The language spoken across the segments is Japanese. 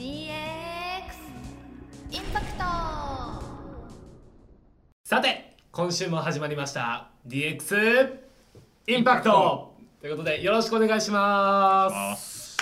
DX インパクトさて今週も始まりました。DX インパクトということでよろしくお願いします。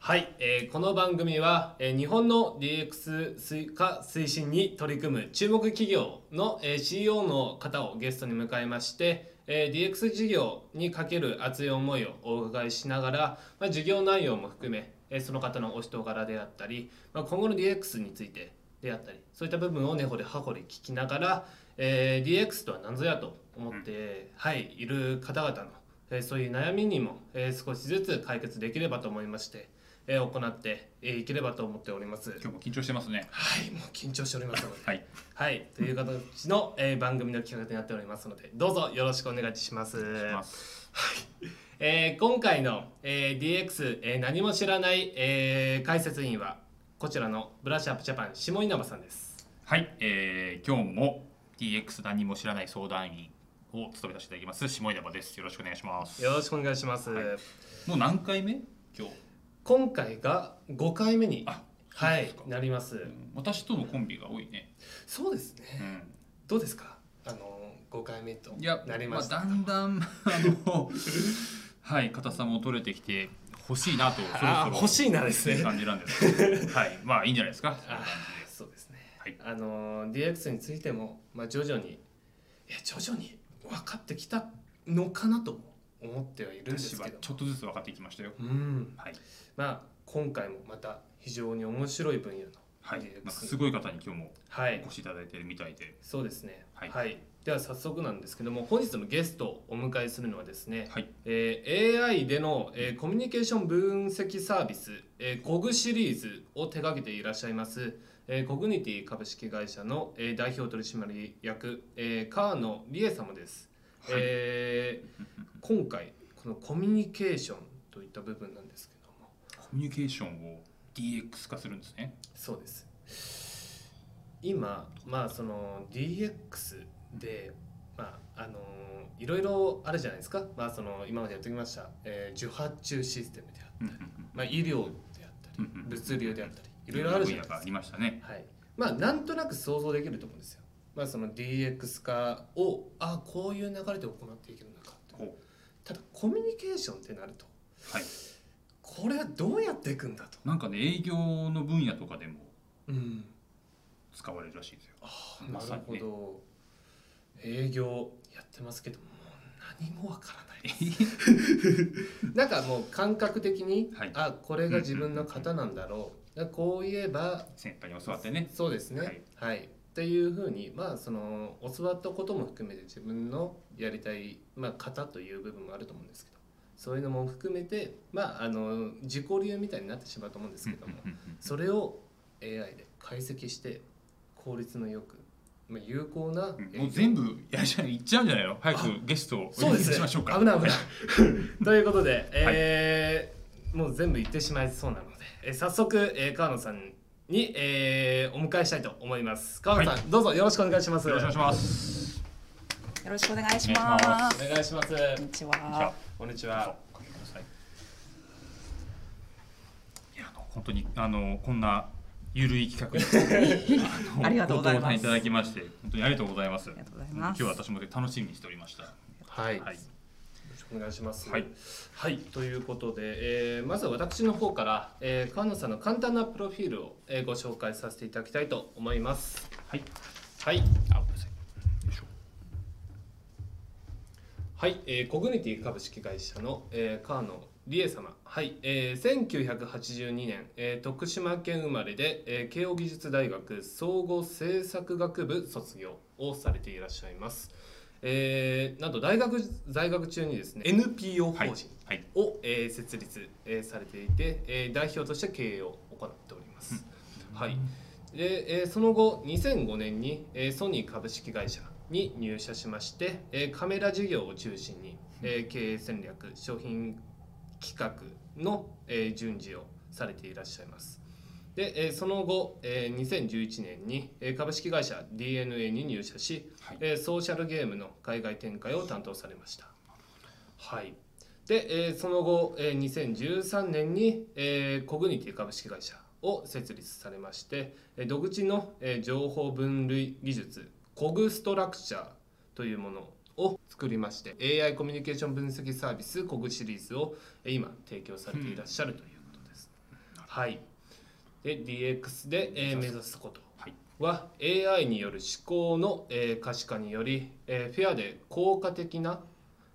はい、えーこの番組は、えー日本の DX 推化推進に取り組む注目企業の、えー CEO の方をゲストに迎えまして、えー DX 事業にかける熱い思いをお伺いしながら、まあ、事業内容も含め、えーその方のお人柄であったり、まあ、今後の DX についてであったりそういった部分を根掘り葉掘り聞きながら、えー DX とは何ぞやと思って、はい、いる方々の、えーそういう悩みにも、えー少しずつ解決できればと思いまして、えー行ってえーいければと思っております。今日も緊張してますね。はい、もう緊張しておりますので、はい。はい、という形の、えー番組の企画になっておりますので、どうぞよろしくお願いします。お願いしますえー今回の、えー DX、えー何も知らない、えー解説員はこちらのブラッシュアップジャパン下稲葉さんです。はい、えー、今日も DX 何も知らない相談員を務めさせていただきます下稲葉です。よろしくお願いします。よろしくお願いします。はいもう何回目？今日。今回が5回目にあはいなります。うん私とのコンビが多いね。そうですね。うん。どうですか？あの5回目となりました。あ、だんだんあの はい硬さも取れてきて欲しいなとそろそろ欲しいなですね。感じなんですけど。はい。まあいいんじゃないですか？そうですね。はいあの DX についてもまあ徐々にいや徐々に分かってきたのかなとも思ってはいるんじですけど。ちょっとずつ分かってきましたよ。うん。はい。まあ今回もまた非常に面白い分野のはい。なんかすごい方に今日もはいお越しいただいてるみたいで。そうですね。はいでは早速なんですけども本日のゲストをお迎えするのはですね、はい。えー AI での、えーコミュニケーション分析サービス、えー、コグシリーズを手掛けていらっしゃいます、えーコグニティ株式会社の、えー代表取締役、えー、川野理恵様です、はいえー今回このコミュニケーションといった部分なんですけども。コミュニケーションを DX 化するんですね。そうです。今まあその DX でまああのいろいろあるじゃないですか、まあ、その今までやってきました、えー受発注システムであったり、まあ、医療であったり物流であったりいろいろあるじゃないですか。ありましたね。はい。まあなんとなく想像できると思うんですよまあその DX 化をあこういう流れで行っていけるのかとこただコミュニケーションってなるとうはい。これはどうやっていくんだと。なんかね営業の分野とかでもうん。使われるらしいですよ。あなるほど。営業やってますけどもう何もわからない。なんかもう感覚的に、はい。あこれが自分の型なんだろう、こう言えば先輩に教わってね。そうですね。ははいい、っていうふうにまあその教わったことも含めて自分のやりたい、まあ、型という部分もあると思うんですけどそういうのも含めてまああの自己流みたいになってしまうと思うんですけどもそれを AI で解析して効率のよく、まあ、有効なもう全部やじゃいっちゃうんじゃないの？早くゲストをお呼びしましょうか。危ない危ない。ということで、えーもう全部言ってしまいそうなので、えー早速、えー川野さんに、えーお迎えしたいと思います。川野さん、どうぞよろしくお願いします。よろしくお願いします。よろしくお願いしま。ますお願いします。こんにちは。あ。こんにちは。本当にあのこんなゆるい企画に ありがとうございます。ご登壇いただきまして本当にありがとうございます。ありがとうございます。今日私も楽しみにしておりました。はい、はいくお願いします。はい、はい。ということで、えーまずは私の方から、えー川野さんの簡単なプロフィールを、えーご紹介させていただきたいと思います。はい。はい。あ。はい、えーコグニティ株式会社の、えー、川野理恵様、はい。えー、1982年、えー徳島県生まれで、えー慶應義塾大学総合政策学部卒業をされていらっしゃいます。えーなんと大学在学中にですね NPO 法はい人。はい。を、えー設立、えーされていて、えー代表として経営を行っております。はい。で、えーその後2005年に、えーソニー株式会社に入社しまして、えーカメラ事業を中心に、えー経営戦略商品企画の、えー順次をされていらっしゃいますで、えーその後、えー2011年に、えー株式会社 DNA に入社し、はい。えーソーシャルゲームの海外展開を担当されました。はい。で、えーその後、えー2013年に、えーコグニティ株式会社を設立されまして、えー独自の、えー情報分類技術コグストラクチャーというものを作りまして AI コミュニケーション分析サービスコグシリーズを、えー今提供されていらっしゃるということです。はい、で DX で、えー目指すことはいは AI による思考の、えー可視化により、えーフェアで効果的な、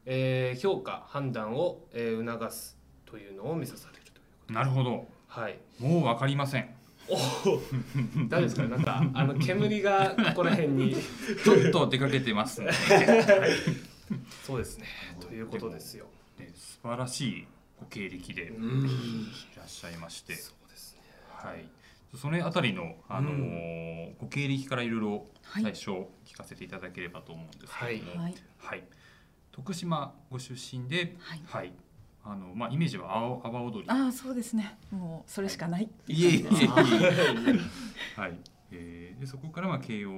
えー評価判断を、えー促すというのを目指されるというなるほど。はい。もうわかりません。おお大丈夫ですか？なんかあの煙がここら辺に。ちょっと出かけてますね。そうですね。ということですよ。ね素晴らしいご経歴でいうん。らっしゃいまして、そう。ですねはい、そのあたりの、あのーご経歴からいろいろはい。最初聞かせていただければと思うんですけれども、はい。はい。徳島ご出身で、はい。あのまあイメージは阿波踊り。ああそうですね。もうそれしかないっていえい。いうえ感じですはい、えーでそこからまあ慶応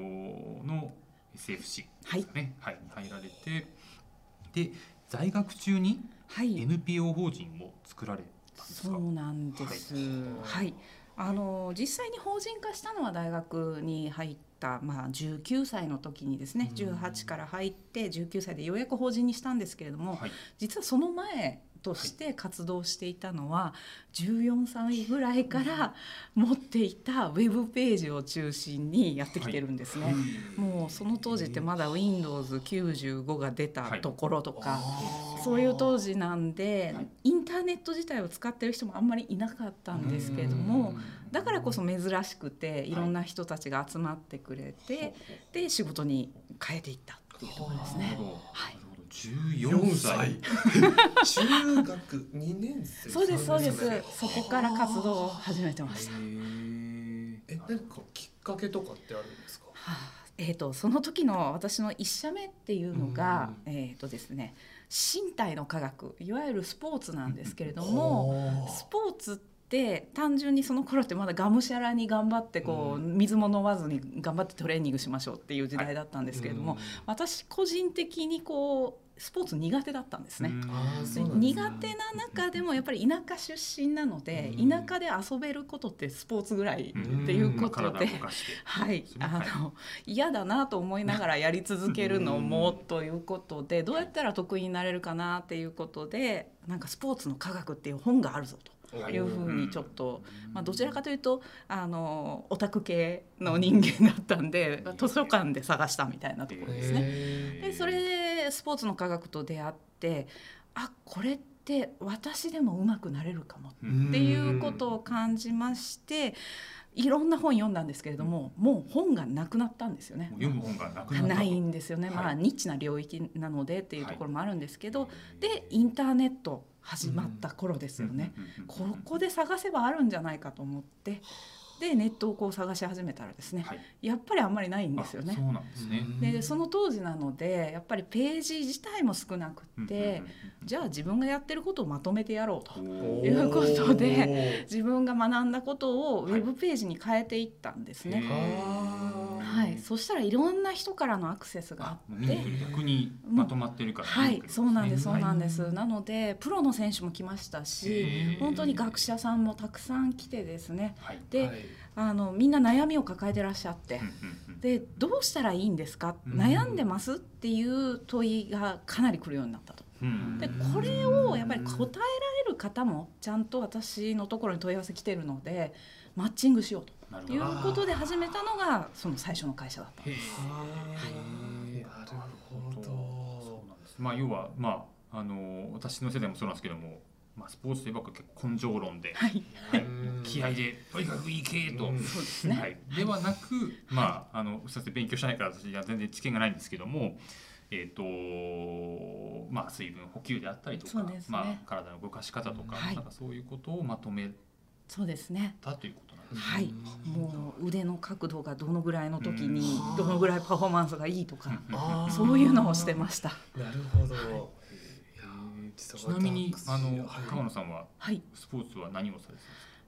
の SFC はい。ですかね、はい、に入られてで在学中にはい。NPO 法人を作られたんですか、そうなんです。はい。あの実際に法人化したのは大学に入ったまあ19歳の時にですね、18から入って19歳でようやく法人にしたんですけれども、はい。実はその前として活動していたのは14歳ぐらいから持っていたウェブページを中心にやってきてるんですね。もうその当時ってまだ Windows95 が出たところとか、そういう当時なんで、はい。インターネット自体を使ってる人もあんまりいなかったんですけれどもだからこそ珍しくてい。ろんな人たちが集まってくれて、で仕事に変えていったっていうところですね。はい14歳。中学2年生。そうですそうです。そこから活動を始めてました。え何かきっかけとかってあるんですか？はあえー、とその時の私の一社目っていうのが、えーとですね、身体の科学いわゆるスポーツなんですけれども、スポーツって単純にその頃ってまだがむしゃらに頑張ってこう、水も飲まずに頑張ってトレーニングしましょうっていう時代だったんですけれども、私個人的にこうスポーツ苦手だったんですね。ね。苦手な中でもやっぱり田舎出身なので、うん田舎で遊べることってスポーツぐらいうんっていうことではい。あの嫌だなと思いながらやり続けるのもということでどうやったら得意になれるかなっていうことでなんかスポーツの科学っていう本があるぞと。いうふうにちょっと、まあ、どちらかというとあのオタク系の人間だったんで図書館で探したみたいなところですね。へでそれでスポーツの科学と出会ってあこれって私でも上手くなれるかもーっていうことを感じましていろんな本読んだんですけれどももう本がなくなったんですよね。読む本がなくないんですよね、はい。まあニッチな領域なのでっていうところもあるんですけど、でインターネット始まった頃ですよね、うんうんうんうんここで探せばあるんじゃないかと思ってでネットをこう探し始めたらですね、はい。やっぱりあんまりないんですよね。あ。そうなんですね。でその当時なのでやっぱりページ自体も少なくって、じゃあ自分がやってることをまとめてやろうということで自分が学んだことをウはいェブページに変えていったんですね。へーはい、そしたらいろんな人からのアクセスがああって。逆にまとまってるからはい、そうなんです、そうなんでです。なので、プロの選手も来ましたし、本当に学者さんもたくさん来てですね。はい。で、はい。あのみんな悩みを抱えてらっしゃって。で、どうしたらいいんですか、うん。悩んでますっていう問いがかなり来るようになったと。うん。で、これをやっぱり答えられる方もちゃんと私のところに問い合わせ来てるので、マッチングしようということで始めたのがその最初の会社だったんです。なるほそうどなんです。まあ要はまああの私の世代もそうなんですけども、まあスポーツといえば結構根性論で、はい、はいうん気合でとにかくいけと。うんそうですね。はい、ではなく、まあ、あの、すみません、勉強しないから、私は全然知見がないんですけども。えっ、と、まあ、水分補給であったりとか、そうですねまあ、体の動かし方とか、はいなんかそういうことをまとめそうですね。たということなんですね。はい、もう腕の角度がどのぐらいの時にうん。どのぐらいパフォーマンスがいいとか、そういうのをしてました。なるほど、ちなみに、あの、川野さんは、はい、スポーツは何をされてたんですか？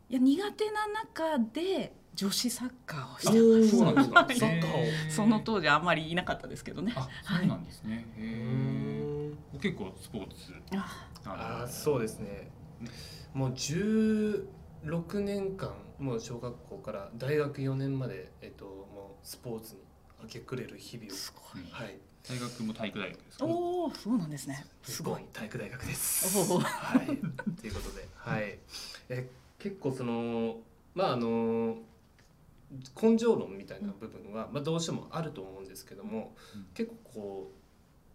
いや苦手な中で女子サッカーをしあてーそうなんですか。サッカーをへー。その当時あんまりいなかったですけどね。あ、そうなんですね。へえ。結構スポーツ。あ。あーそうですね。もう16年間もう小学校から大学4年まで、えっと、もうスポーツに明け暮れる日々をすごい。はい大学も体育大学ですか？おお、そうなんですね。すごい。体育大学です。おおはい、ということで、はい、え結構そのまああの根性論みたいな部分は、まあ、どうしてもあると思うんですけども、うん結構こう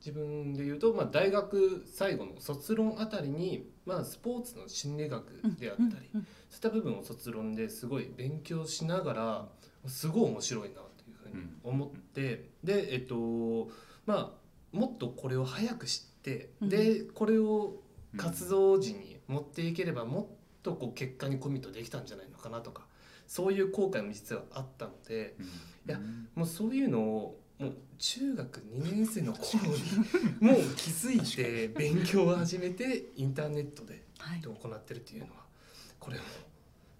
自分で言うと、まあ、大学最後の卒論あたりに、まあ、スポーツの心理学であったり、うんうんそういった部分を卒論ですごい勉強しながらすごい面白いなというふうに思って、でえっとまあもっとこれを早く知って、うん。でこれを活動時に持っていければもっとこう結果にコミットできたんじゃないのかなとかそういう後悔も実はあったのでうん。いやもうそういうのをもう中学2年生の頃にもう気づいて勉強を始めてインターネットではい。行ってるっていうのはこれも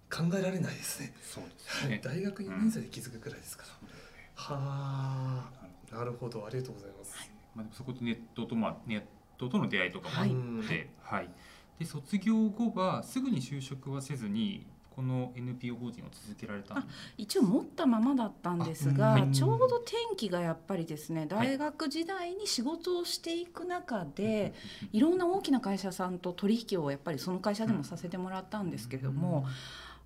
考えられないですね。そうですはいね。大学2年生で気づくくらいですから。はあ、なるほど、ありがとうございます。まあでもそことネットとまあネットとの出会いとかもあっはいて、はい。で卒業後はすぐに就職はせずにこの NPO 法人を続けられた。一応持ったままだったんですあが、はい。ちょうど転機がやっぱりですね大学時代に仕事をしていく中で、いろんな大きな会社さんと取引をやっぱりその会社でもさせてもらったんですけれども、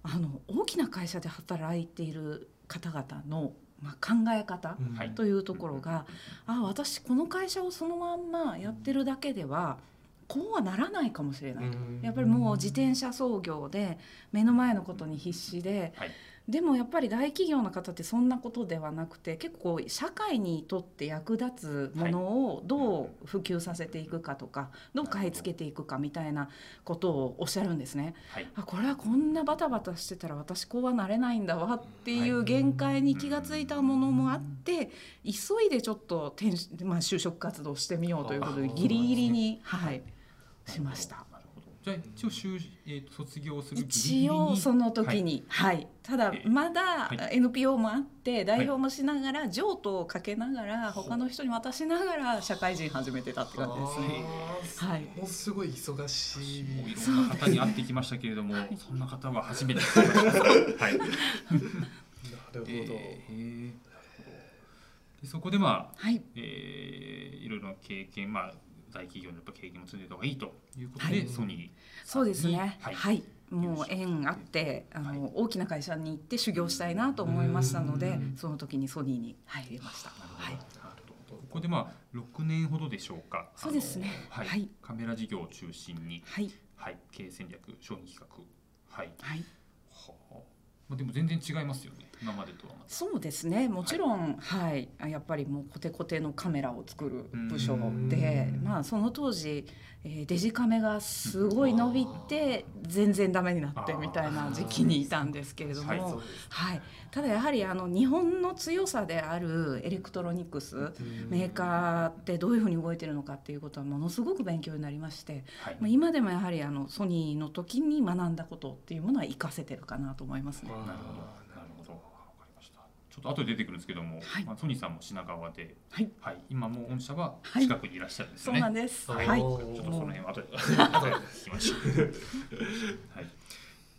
あの大きな会社で働いている方々の、まあ、考え方うん。はい。というところが、あ私この会社をそのまんまやってるだけではこうはならないかもしれない。うん。やっぱりもう自転車操業で目の前のことに必死で、はい。でもやっぱり大企業の方ってそんなことではなくて結構社会にとって役立つものをどう普及させていくかとかどう買い付けていくかみたいなことをおっしゃるんですね。はい。あこれはこんなバタバタしてたら私こうはなれないんだわっていう限界に気がついたものもあって急いでちょっと転、まあ、就職活動してみようということであギリギリに、はい、しました。なるほど。じゃあ一応就えーと卒業する一応その時に、はいただえーまだはい NPO もあって代表もしながら譲渡をかけながら他の人に渡しながら社会人始めてたって感じですね。はいもうすごい忙しい。もういろんな方に会ってきましたけれども、そんな方は初めて。はい。なるほど。えーへーなるほどでそこでまあ、はいえーいろいろな経験、まあ大企業のやっぱ経験も積んでた方がいいということで、はい。ソニー。そうですね。ははい。い、もう縁あってあの、はい。大きな会社に行って修行したいなと思いましたのでうん。その時にソニーに入りました。はい。ここでまあ6年ほどでしょうか。そうですね。はい、はい。カメラ事業を中心に、はい。はい、経営戦略、商品企画、はい。はい。はあ。まあでも全然違いますよね。今までとは。そうですね。もちろん、はい。あやっぱりもうコテコテのカメラを作る部署うんで、まあ、その当時、えーデジカメがすごい伸びて全然ダメになってみたいな時期にいたんですけれども、はい。はい、ただやはりあの日本の強さであるエレクトロニクスメーカーってどういうふうに動いてるのかっていうことはものすごく勉強になりまして、はい。まあ、今でもやはりあのソニーの時に学んだことっていうものは活かせてるかなと思いますね。なるほど、なるほど、わかりました。ちょっと後で出てくるんですけども、はいまあ、ソニーさんも品川で、はい、今もう御社ははい近くにいらっしゃるんですね。うなんです。ははいい、ちょっとその辺は後で後で聞きましょう。はい。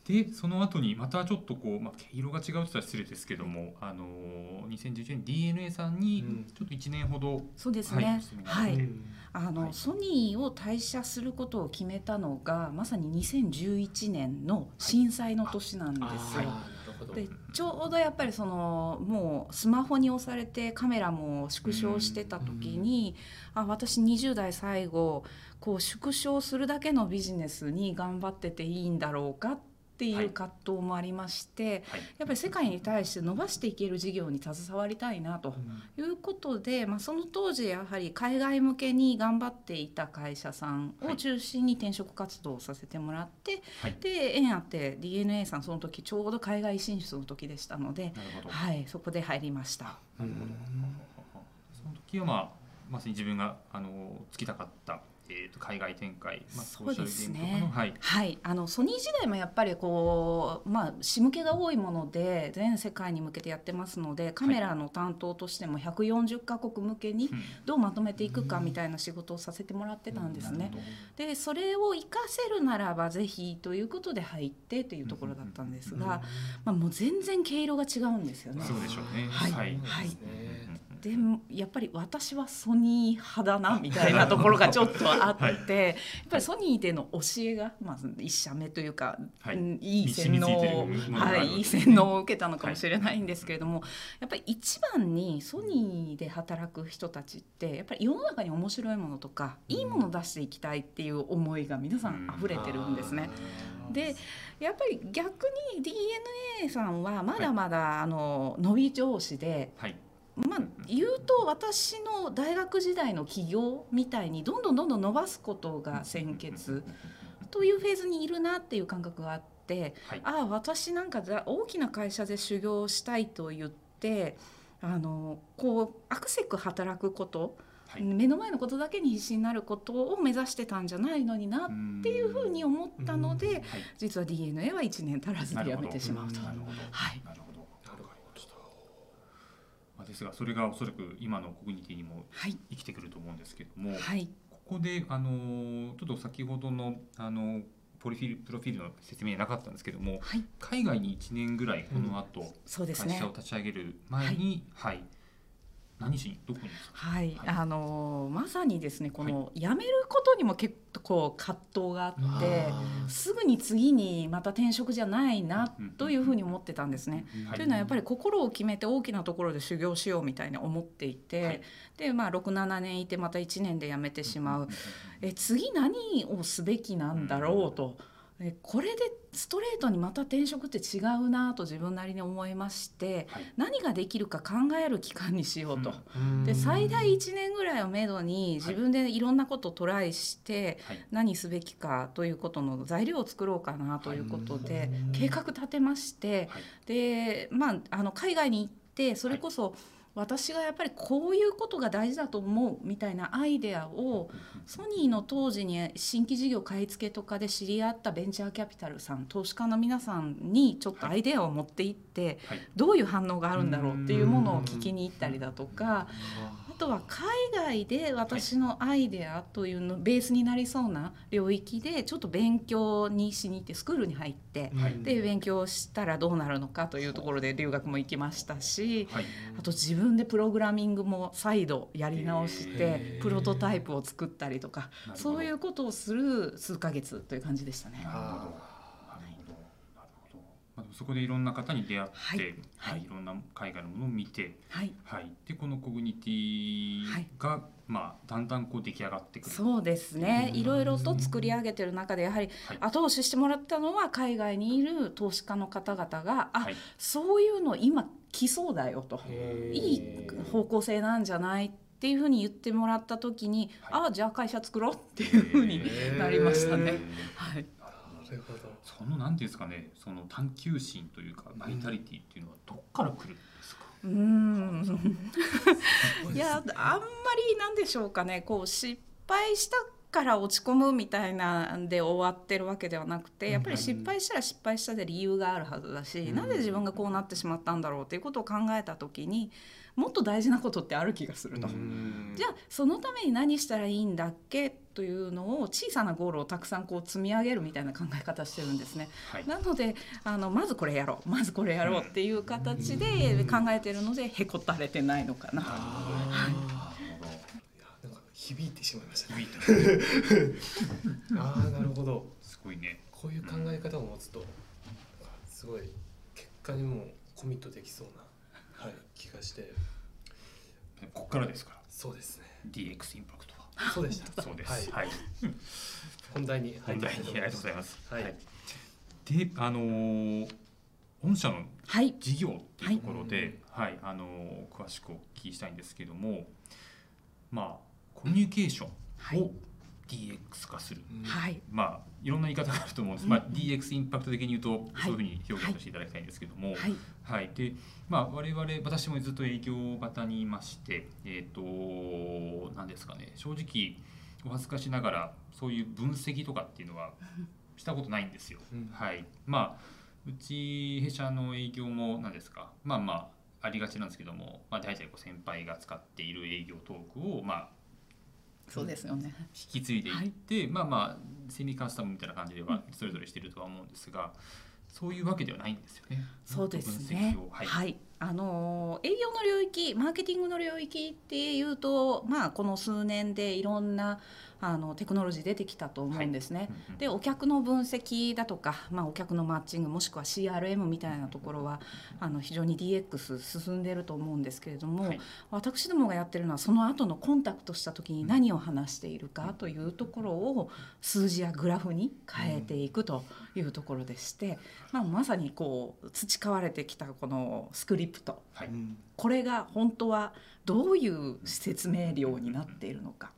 でその後にまたちょっとこうまあ毛色が違うって言ったら失礼ですけども、あのー2011年 DNA さんにうんちょっと1年ほど、そうですね。はい、うんあの、はいソニーを退社することを決めたのがまさに2011年の震災の年なんですよ。あーなるほど。でちょうどやっぱりそのもうスマホに押されてカメラも縮小してた時に、あ私20代最後こう縮小するだけのビジネスに頑張ってていいんだろうかってはいいう葛藤もありまして、はい。やっぱり世界に対して伸ばしていける事業に携わりたいなということで、まあ、その当時やはり海外向けに頑張っていた会社さんを中心に転職活動をさせてもらって、はいで縁あって DNA さんその時ちょうど海外進出の時でしたので、なるほど。はい、そこで入りました。なるほど。その時はまあまさに自分があのつきたかったえー、と海外展開、まあ、そうですね。はい。はい、あのソニー時代もやっぱりこう、まあ、仕向けが多いもので全世界に向けてやってますのでカメラの担当としても140カ国向けにうん。どうまとめていくかみたいな仕事をさせてもらってたんですね。なるほ。ど。でそれを活かせるならばぜひということで入ってというところだったんですが、まあ、もう全然毛色が違うんですよね。そうでしょうね。はい。はい。はいですねうんうんでやっぱり私はソニー派だなみたいなところがちょっとあって、はい。やっぱりソニーでの教えがまず一社目というか、はい。うんいい洗脳はい、いい洗脳を受けたのかもしれないんですけれども、やっぱり一番にソニーで働く人たちってやっぱり世の中に面白いものとかいいものを出していきたいっていう思いが皆さん溢れてるんですね。でやっぱり逆に DNA さんはまだまだ、あの伸び上司ではい。まあ、言うと私の大学時代の起業みたいにどんどんどんどん伸ばすことが先決というフェーズにいるなっていう感覚があってはい。ああ私なんかだ大きな会社で修行したいと言ってあのこうアクセク働くこと、はい。目の前のことだけに必死になることを目指してたんじゃないのになっっていうふうに思ったので、はい。実は DNA は1年足らずで辞めてしまうと。はいなるほど。なるほどまあですがそれがおそらく今のコミュニティにもはい、生きてくると思うんですけども、はい。ここであのちょっと先ほどのあのポリフィルプロフィールの説明なかったんですけども、はい。海外に1年ぐらいこの後、そうですね。会社を立ち上げる前に、はい、何しにどこに。はい、はい。あのまさにですねこの辞めることにも結構葛藤があって、すぐに次にまた転職じゃないなというふうに思ってたんですね。はい。というのはやっぱり心を決めて大きなところで修行しようみたいに思っていて、はい。でまあ67年いてまた1年で辞めてしまう、え次何をすべきなんだろうと、えこれでストレートにまた転職って違うなと自分なりに思いましてはい。何ができるか考える期間にしようと。うん。で最大1年ぐらいをめどに自分でいろんなことをトライしてはい。何すべきかということの材料を作ろうかなということではい。計画立てましてはい。で、まあ、あの海外に行ってそれこそ私がやっぱりこういうことが大事だと思うみたいなアイデアをソニーの当時に新規事業買い付けとかで知り合ったベンチャーキャピタルさん投資家の皆さんにちょっとアイデアを持って行ってはいどういう反応があるんだろうっていうものを聞きに行ったりだとか。あとは海外で私のアイデアというのベースになりそうな領域でちょっと勉強にしに行ってスクールに入ってはい。で勉強したらどうなるのかというところで留学も行きましたしはい。あと自分でプログラミングも再度やり直しへてー。プロトタイプを作ったりとかそういうことをする数ヶ月という感じでしたね。なるほどなるほどなるほどまあでもそこでいろんな方に出会って、はいはい。はいい、ろんな海外のものを見て、はい。はい、でこのコミュニティが、まあだんだんこう出来上がってくる。そうですね。いろいろと作り上げてる中でやはりはい。後押ししてもらったのは海外にいる投資家の方々があ、はい。そういうの今来そうだよと。いい方向性なんじゃないっていうふうに言ってもらった時に、はい。ああじゃあ会社作ろうっていうふうになりましたね。はい、なるほどそのなんていうんですかね、その探求心というかバイタリティっていうのはどっから来るんですか？うーん。いやあんまりなんでしょうかね。こう失敗したから落ち込むみたいなんで終わってるわけではなくてやっぱり失敗したら失敗したで理由があるはずだし、うん。なぜ自分がこうなってしまったんだろうっていうことを考えた時にもっと大事なことってある気がすると。じゃあそのために何したらいいんだっけというのを小さなゴールをたくさんこう積み上げるみたいな考え方してるんですね。はい。なのであのまずこれやろうまずこれやろうっていう形で考えてるのでへこたれてないのかな。響いてしまいましたね響いた。ああなるほどすごいね。こういう考え方を持つとすごい結果にもコミットできそうな、はい、気がしてここからですか？ら。そうですね DX インパクトは。そうでした そうです。はいはい。本題に入本題にありがとうございまます。はいで、あのー御社のはい事業っていうところで、はい、あのー詳しくお聞きしたいんですけども、まあコミュニケーショはいンを DX 化する。うんはい。まあいろんな言い方があると思うんです。まあ DX インパクト的に言うと、はい。そういうふうに表現してい。ただきたいんですけども、はい。はい、で、まあ、我々私もずっと営業型にいまして、えっ、と何ですかね。正直お恥ずかしながらそういう分析とかっていうのは したことないんですよ。うん。はい、まあうち弊社の営業も何ですか。まあまあありがちなんですけども、まあ、大体こう先輩が使っている営業トークをまあそうですよね。引き継いでいって、まあまあセミカスタムみたいな感じではそれぞれしてるとは思うんですが、そういうわけではないんですよね。そうですねもっと分析を。は、はいい、あのー営業の領域、マーケティングの領域っていうと、まあこの数年でいろんなあのテクノロジー出てきたと思うんですね。うんうんでお客の分析だとか、まあ、お客のマッチングもしくは CRM みたいなところはあの非常に DX 進んでると思うんですけれども、はい。私どもがやってるのはその後のコンタクトした時に何を話しているかというところを数字やグラフに変えていくというところでして、まあ、まさにこう培われてきたこのスクリプト。はい。これが本当はどういう説明量になっているのか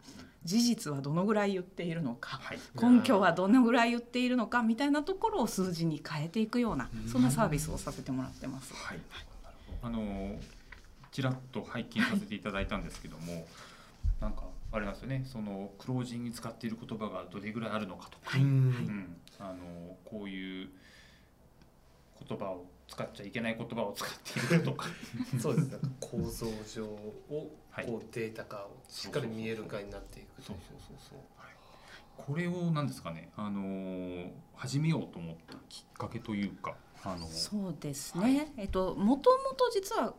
事実はどのぐらい言っているのか。はい。根拠はどのぐらい言っているのかみたいなところを数字に変えていくようなそんなサービスをさせてもらってます。はい、あのちらっと拝見させていただいたんですけども、なんかあれなんですよね。そのクロージングに使っている言葉がどれぐらいあるのかとか、うん。うん、あのこういう言葉を使っちゃいけない言葉を使っているとか。そうです。なんか構造上をはい。こうデータ化をしっかり見える化になっていく。そうそうそうそう、はい、これを何ですかね。あの始めようと思ったきっかけというかあのそうですはね、えっともともと実は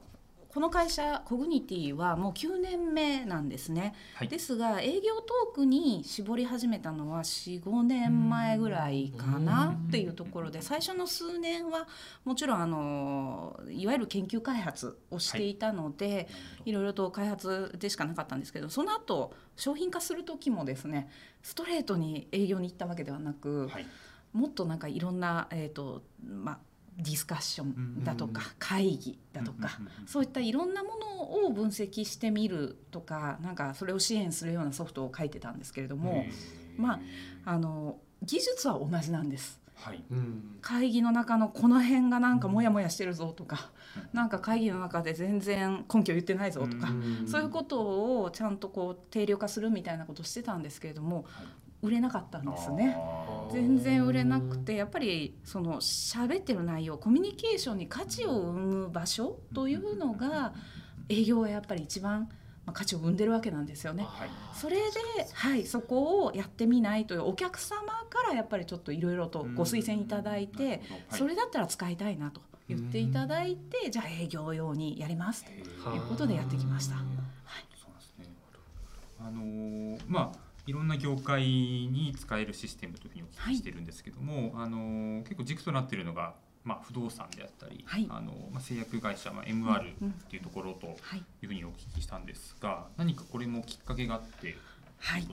この会社コグニティはもう9年目なんですね、はい。ですが営業トークに絞り始めたのは45年前ぐらいかなっていうところで最初の数年はもちろんあのいわゆる研究開発をしていたので、いろいろと開発でしかなかったんですけどその後商品化する時もですねストレートに営業に行ったわけではなく、はい。もっとなんかいろんな、えーとまあ、ディスカッションだとか、会議だとか、そういったいろんなものを分析してみるとかなんかそれを支援するようなソフトを書いてたんですけれどもまあの技術は同じなんです。はい。うん。会議の中のこの辺がなんかモヤモヤしてるぞとか、うん。なんか会議の中で全然根拠言ってないぞとか、うんそういうことをちゃんとこう定量化するみたいなことをしてたんですけれどもはい売れなかったんですね。全然売れなくてやっぱりその喋ってる内容コミュニケーションに価値を生む場所というのが営業はやっぱり一番まあ価値を生んでるわけなんですよね。はい。それで、はい、そこをやってみないというお客様からやっぱりちょっといろいろとご推薦いただいて、それだったら使いたいなと言っていただいて、じゃあ営業用にやりますということでやってきました。そうなんですね。あのーまあいろんな業界に使えるシステムというふうにお聞きしてるんですけども、あのー結構軸となっているのがまあ不動産であったり、はい。あのまあ製薬会社まあ MR うんっていうところとはいいうふうにお聞きしたんですが、何かこれもきっかけがあってとはい。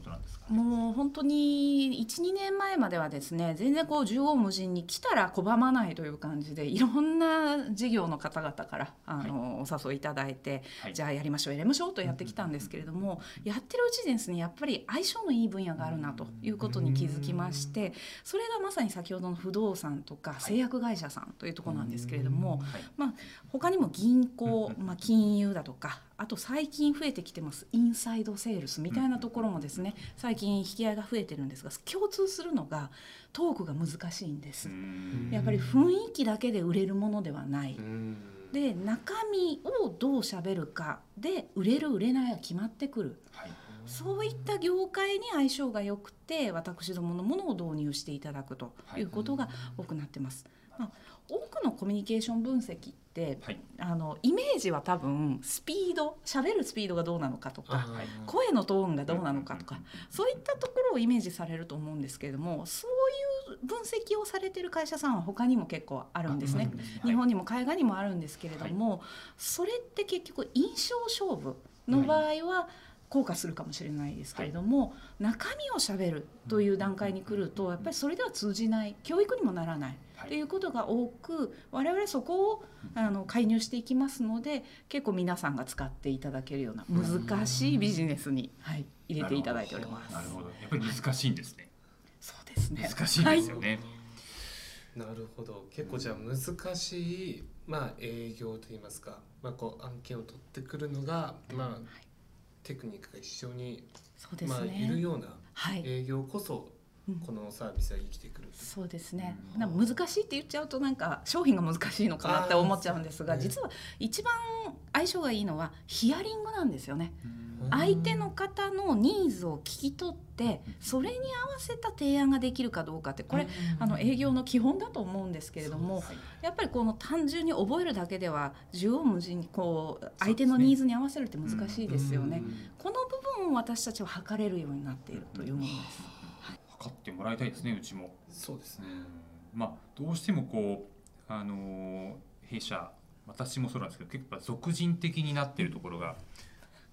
もう本当に12年前まではですね全然こう縦横無尽に来たら拒まないという感じでいろんな事業の方々からあの、お誘いいただいて、はい。じゃあやりましょうやりましょうとやってきたんですけれども、やってるうちにですねやっぱり相性のいい分野があるなということに気づきましてそれがまさに先ほどの不動産とか製薬会社さんというところなんですけれども、はい。まあ、他にも銀行うん、まあ、金融だとかあと最近増えてきてます。インサイドセールスみたいなところもですね。最近引き合いが増えてるんですが共通するのがトークが難しいんです。う。ん。やっぱり雰囲気だけで売れるものではない。うん。で中身をどう喋るかで売れる売れないが決まってくる。はい。そういった業界に相性が良くて私どものものを導入していただくということが多くなってます。まあ、多くのコミュニケーション分析ってはい。あのイメージは多分スピード喋るスピードがどうなのかとかはい声のトーンがどうなのかとかそういったところをイメージされると思うんですけれどもそういう分析をされてる会社さんは他にも結構あるんですね。日本にも海外にもあるんですけれども、それって結局印象勝負の場合は効果するかもしれないですけれども、中身をしゃべるという段階に来るとやっぱりそれでは通じない教育にもならない。はいっていうことが多く我々そこをあの介入していきますので結構皆さんが使っていただけるような難しいビジネスに、はい、入れていただいております。なるほど。やっぱり難しいんですね。そうですね難しいですよね。なるほど結構じゃあ難しい、まあ、営業といいますか、まあ、こう案件を取ってくるのが、まあ、テクニックが非常にそうですまあ、ね。いるようなはい。営業こそうんこのサービスは生きてくる、そうですね。うん。難しいって言っちゃうとなんか商品が難しいのかなって思っちゃうんですが、あー実は一番相性がいいのはヒアリングなんですよね。うん。相手の方のニーズを聞き取ってそれに合わせた提案ができるかどうかってこれあの営業の基本だと思うんですけれどもはいやっぱりこの単純に覚えるだけでは縦横無尽にこう相手のニーズに合わせるって難しいですよね。うん。この部分を私たちは測れるようになっているというものです。測ってもらいたいですねうちも。そうですね。まあどうしてもこうあのー弊社私もそうなんですけど結構俗人的になっているところが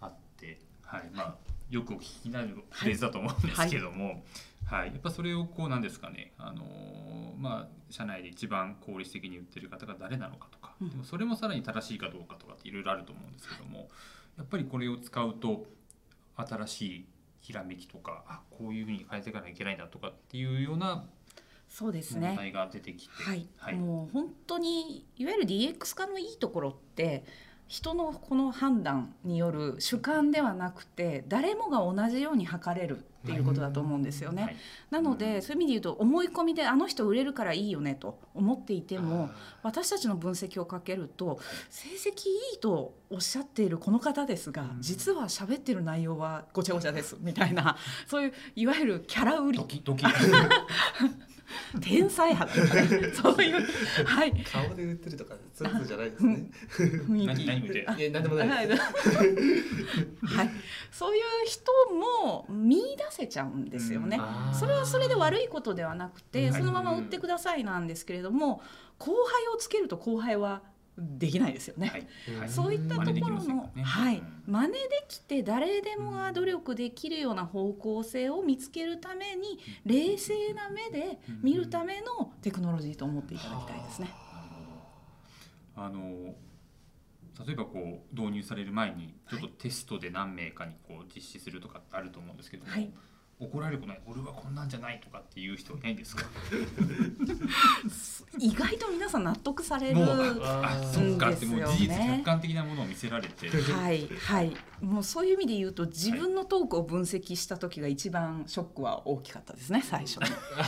あって、はい。まあ、よくお聞きになるフレーズだと思うんですけども、はい。やっぱそれをこうなんですかね、あのーまあ、社内で一番効率的に売ってる方が誰なのかとか、うん。でもそれもさらに正しいかどうかとかっていろいろあると思うんですけどもやっぱりこれを使うと新しいひらめきとかあこういうふうに変えていかなきゃいけないんだとかっていうようなそうです問ね。題が出てきて、はい、はい。もう本当にいわゆる DX 化のいいところって人のこの判断による主観ではなくて誰もが同じように測れるっていうことだと思うんですよね。はい。なのでそういう意味で言うと思い込みであの人売れるからいいよねと思っていても私たちの分析をかけると成績いいとおっしゃっているこの方ですがうん。実は喋ってる内容はごちゃごちゃですみたいなそういういわゆるキャラ売り。ドキドキ 天才派。とかねそういうはい。顔で売ってるとかそういうことじゃないですね。雰囲気。何何見ていや何でもないはいです。はい、そういう人も見出せちゃうんですよね。あー。それはそれで悪いことではなくて、うん。そのまま売ってくださいなんですけれども、後輩をつけると後輩はできないですよね。はい。うんそういったところの、ね。はい。うん、真似できて誰でもが努力できるような方向性を見つけるために冷静な目で見るためのテクノロジーと思っていただきたいですね。あの例えばこう導入される前にちょっとテストで何名かにこう実施するとかってあると思うんですけども、はい怒られることない？俺はこんなんじゃないとかっていう人いないんですか？意外と皆さん納得されるもうあそっかってもう事実ですよね客観的なものを見せられて。はいはい。もうそういう意味で言うと自分のトークを分析した時が一番ショックは大きかったですね最初。に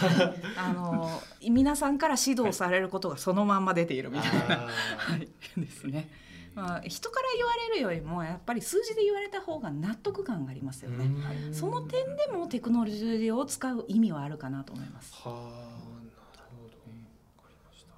あの皆さんから指導されることがそのまんま出ているみたいな、あはい、ですね、まあ、人から言われるよりもやっぱり数字で言われた方が納得感がありますよね、ーその点でもテクノロジーを使う意味はあるかなと思います。はあなるほど。えーわかりました。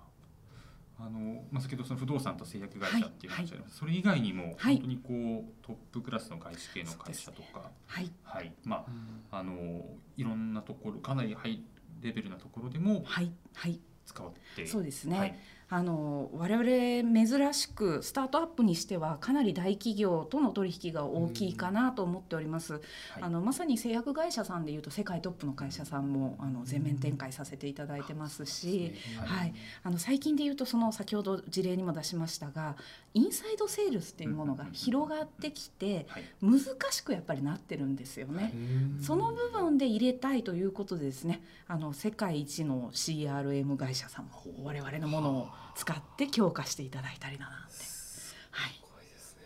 あの、まあ、先ほどその不動産と製薬会社っていう話あります、はそれ以外にもはい。本当にこうトップクラスの外資系の会社とか、はい。はい。まああのいろんなところかなりハイレベルなところでもはい。はい。使ってそうですね、はいあの我々珍しくスタートアップにしてはかなり大企業との取引が大きいかなと思っております、はい。あのまさに製薬会社さんでいうと世界トップの会社さんもあの全面展開させていただいてますし、はい、あの最近でいうとその先ほど事例にも出しましたがインサイドセールスっていうものが広がってきてはい。難しくやっぱりなってるんですよね。その部分で入れたいということでですねあの世界一の CRM 会社さんも我々のものを使って強化していただいたりだなんて、はい、すごいですね。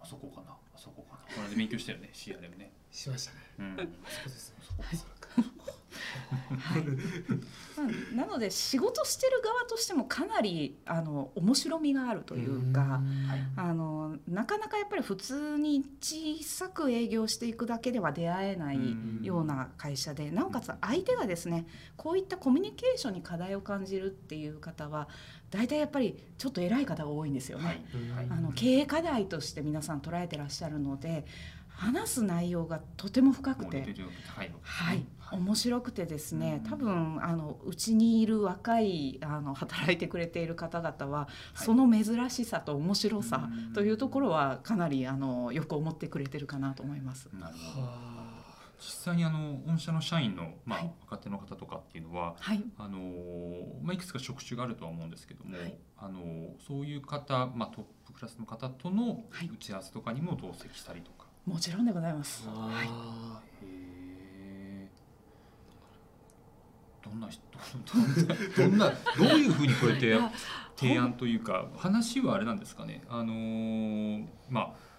あそこかな？あそこかな？これで勉強したよね CRM ね。しましたね。うん。そうですね。そこかはいまあなので仕事してる側としてもかなりあの面白みがあるというか。はいあのなかなかやっぱり普通に小さく営業していくだけでは出会えないうんような会社でなおかつ相手がですねこういったコミュニケーションに課題を感じるっていう方は大体やっぱりちょっと偉い方が多いんですよね。はいはいあの経営課題として皆さん捉えてらっしゃるので話す内容がとても深くて。はい、面白くてですねうん。多分あのうちにいる若いあの働いてくれている方々は、い。その珍しさと面白さうん。というところはかなりあのよく思ってくれてるかなと思います。なるほど。は実際にあの御社の社員の、まあはい。若手の方とかっていうのははい、あのーまあ、いくつか職種があるとは思うんですけども、はい。あのーそういう方、まあ、トップクラスの方とのはい。打ち合わせとかにも同席したりとか。もちろんでございます。あはい、どんな人 どんなどういうふうにこうやってあ提案というか話はあれなんですかね。あのーまあ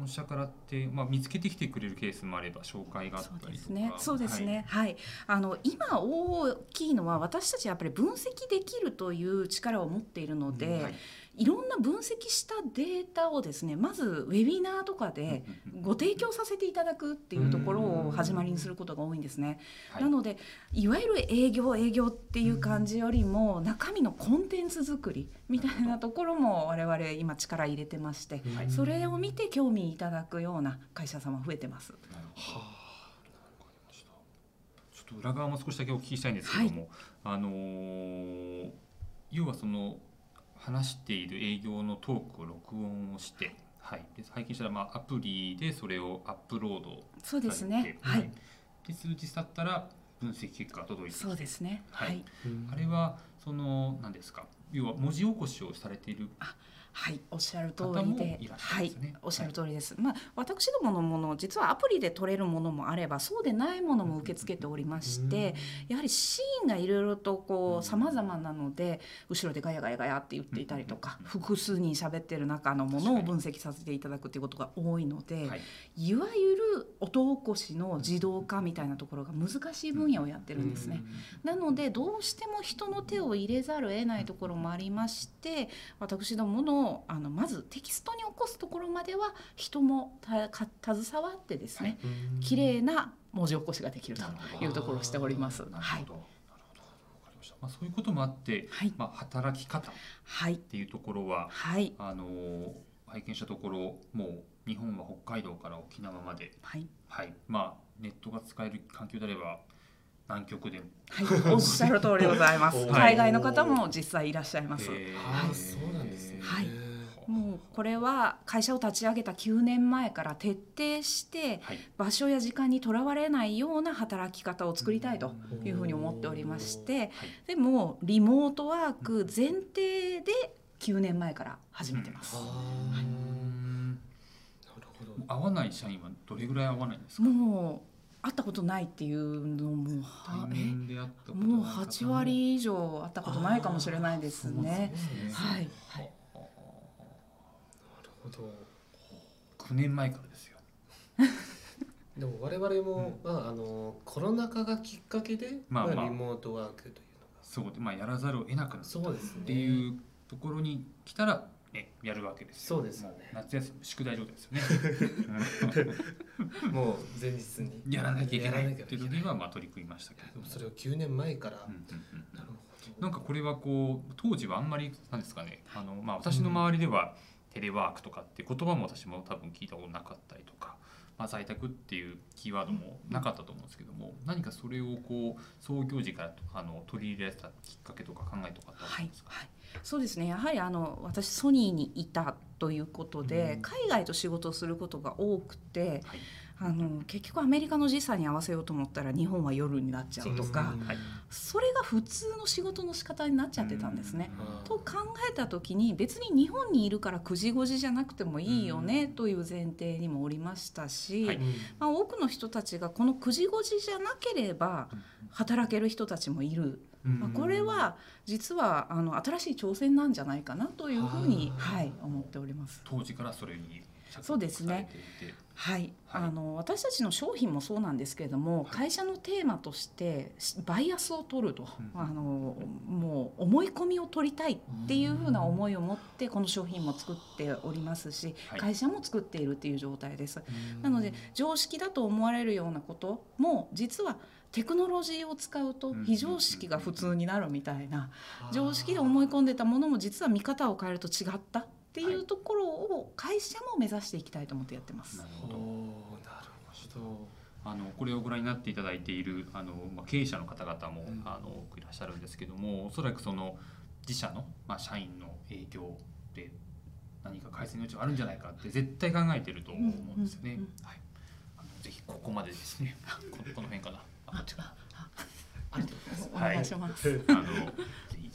御社からで、まあ、見つけてきてくれるケースもあれば紹介があったりとか。ね、そうですね。はい、あの今大きいのは私たちやっぱり分析できるという力を持っているので、はい、いろんな分析したデータをですねまずウェビナーとかでご提供させていただくっていうところを始まりにすることが多いんですね。なのでいわゆる営業営業っていう感じよりも中身のコンテンツ作りみたいなところも我々今力入れてまして、それを見て興味いただくような会社様増えてます。はあ。ちょっと裏側も少しだけお聞きしたいんですけども、はい、あのー、要はその話している営業のトークを録音をして、はい、で最近したらまあアプリでそれをアップロードそうですね、はい、で数日経ったら分析結果が届いてそうですね、はい、あれはその何ですか。要は文字起こしをされているあはいおっしゃる通りで、ね、はいおっしゃる通りです、はい、まあ私どものもの実はアプリで取れるものもあればそうでないものも受け付けておりまして、やはりシーンがいろいろとこう様々なので後ろでガヤガヤガヤって言っていたりとか、複数人喋ってる中のものを分析させていただくっていうことが多いので、はい、いわゆる音起こしの自動化みたいなところが難しい分野をやってるんですね。なのでどうしても人の手を入れざるを得ないところもありまして私どものあのまずテキストに起こすところまでは人も携わってですね綺麗な文字起こしができるというところをしております。はい。まあ、そういうこともあって、はい、まあ、働き方っていうところは、はい、あの拝見したところもう日本は北海道から沖縄まで、はい、はい、まあ、ネットが使える環境であれば南極でも、はい、おっしゃる通りでございます。海外の方も実際いらっしゃいます。はい、そうなんですね。はい。もうこれは会社を立ち上げた9年前から徹底して場所や時間にとらわれないような働き方を作りたいというふうに思っておりましてでもリモートワーク前提で9年前から始めてます。合わない社員はどれぐらい合わないんですか？もう会ったことないっていうのももう8割以上会ったことないかもしれないですね。はい、はい、なるほど。9年前からですよ。でも我々も、うん、まあ、あのコロナ禍がきっかけで、まあ、まあ、リモートワークというのが。そうで、まあ、やらざるを得なくなったっていうところに来たらね、やるわけですそうですよね。夏休み宿題状態ですよね。もう前日にやらなきゃいけないっていう時にはまあ取り組みましたけれども。それを9年前から。うんうんうん、なるほど。なんかこれはこう当時はあんまりなんですかね。あのまあ私の周りではテレワークとかっていう言葉も私も多分聞いたことなかったりとか。まあ、在宅っていうキーワードもなかったと思うんですけども、何かそれをこう創業時からあの取り入れられたきっかけとか考えとかってあるんですか、はいはいそうですね。やはりあの私ソニーにいたということで、うん、海外と仕事をすることが多くて、はい、あの結局アメリカの時差に合わせようと思ったら日本は夜になっちゃうとかそれが普通の仕事の仕方になっちゃってたんですね。と考えた時に別に日本にいるから9時5時じゃなくてもいいよねという前提にもおりましたし、はい、まあ、多くの人たちがこの9時5時じゃなければ働ける人たちもいる。まあ、これは実はあの新しい挑戦なんじゃないかなというふうに、はい、思っております。当時からそれにそうですね。はい、はい、あの私たちの商品もそうなんですけれども、はい、会社のテーマとしてバイアスを取ると、うん、あのもう思い込みを取りたいっていうふうな思いを持ってこの商品も作っておりますし、はい、会社も作っているっていう状態です。なので常識だと思われるようなことも実はテクノロジーを使うと非常識が普通になるみたいな常識で思い込んでたものも実は見方を変えると違ったっていうところを会社も目指していきたいと思ってやってます。なるほどなるほどあのこれをご覧になっていただいているあの、まあ、経営者の方々も、うん、あの多くいらっしゃるんですけどもおそらくその自社の、まあ、社員の営業で何か改善の余地はあるんじゃないかって絶対考えてると思うんですよね。はい、あのぜひここまでですねこの この辺かな。あ。ありがとうございます。お願いします。あのぜひ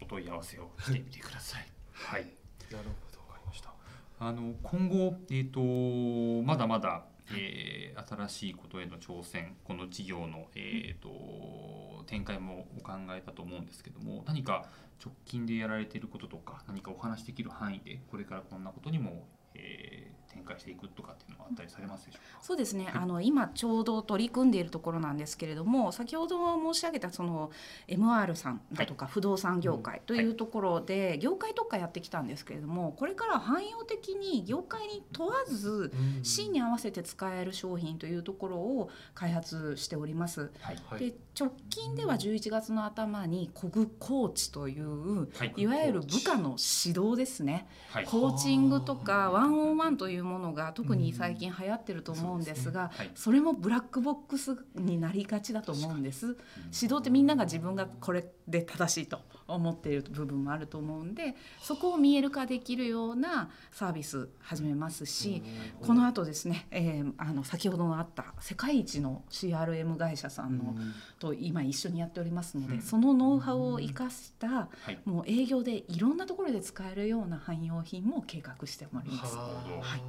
お問い合わせをしてみてください。はい。なるほど。わかりました。あの今後え、ー、とまだまだ。えー、新しいことへの挑戦この事業の、えーと、展開もお考えだと思うんですけども何か直近でやられていることとか何かお話できる範囲でこれからこんなことにも、えー、展展開していくとかっていうのはあったりされますでしょうか？そうですね、あの今ちょうど取り組んでいるところなんですけれども先ほど申し上げたその MR さんだとか不動産業界というところで業界特化やってきたんですけれどもこれから汎用的に業界に問わずシーンに合わせて使える商品というところを開発しております。で直近では11月の頭にコグコーチというはい。いわゆる部下の指導ですね。はい。コーチングとかワンオンワンというものが特に最近流行ってると思うんですがはい。それもブラックボックスになりがちだと思うんです。指導ってみんなが自分がこれで正しいと思っている部分もあると思うんでそこを見える化できるようなサービス始めますしこの後ですね、えーあの先ほどのあった世界一の CRM 会社さんのと今一緒にやっておりますので、うん。そのノウハウを生かしたはい。もう営業でいろんなところで使えるような汎用品も計画しております。はい。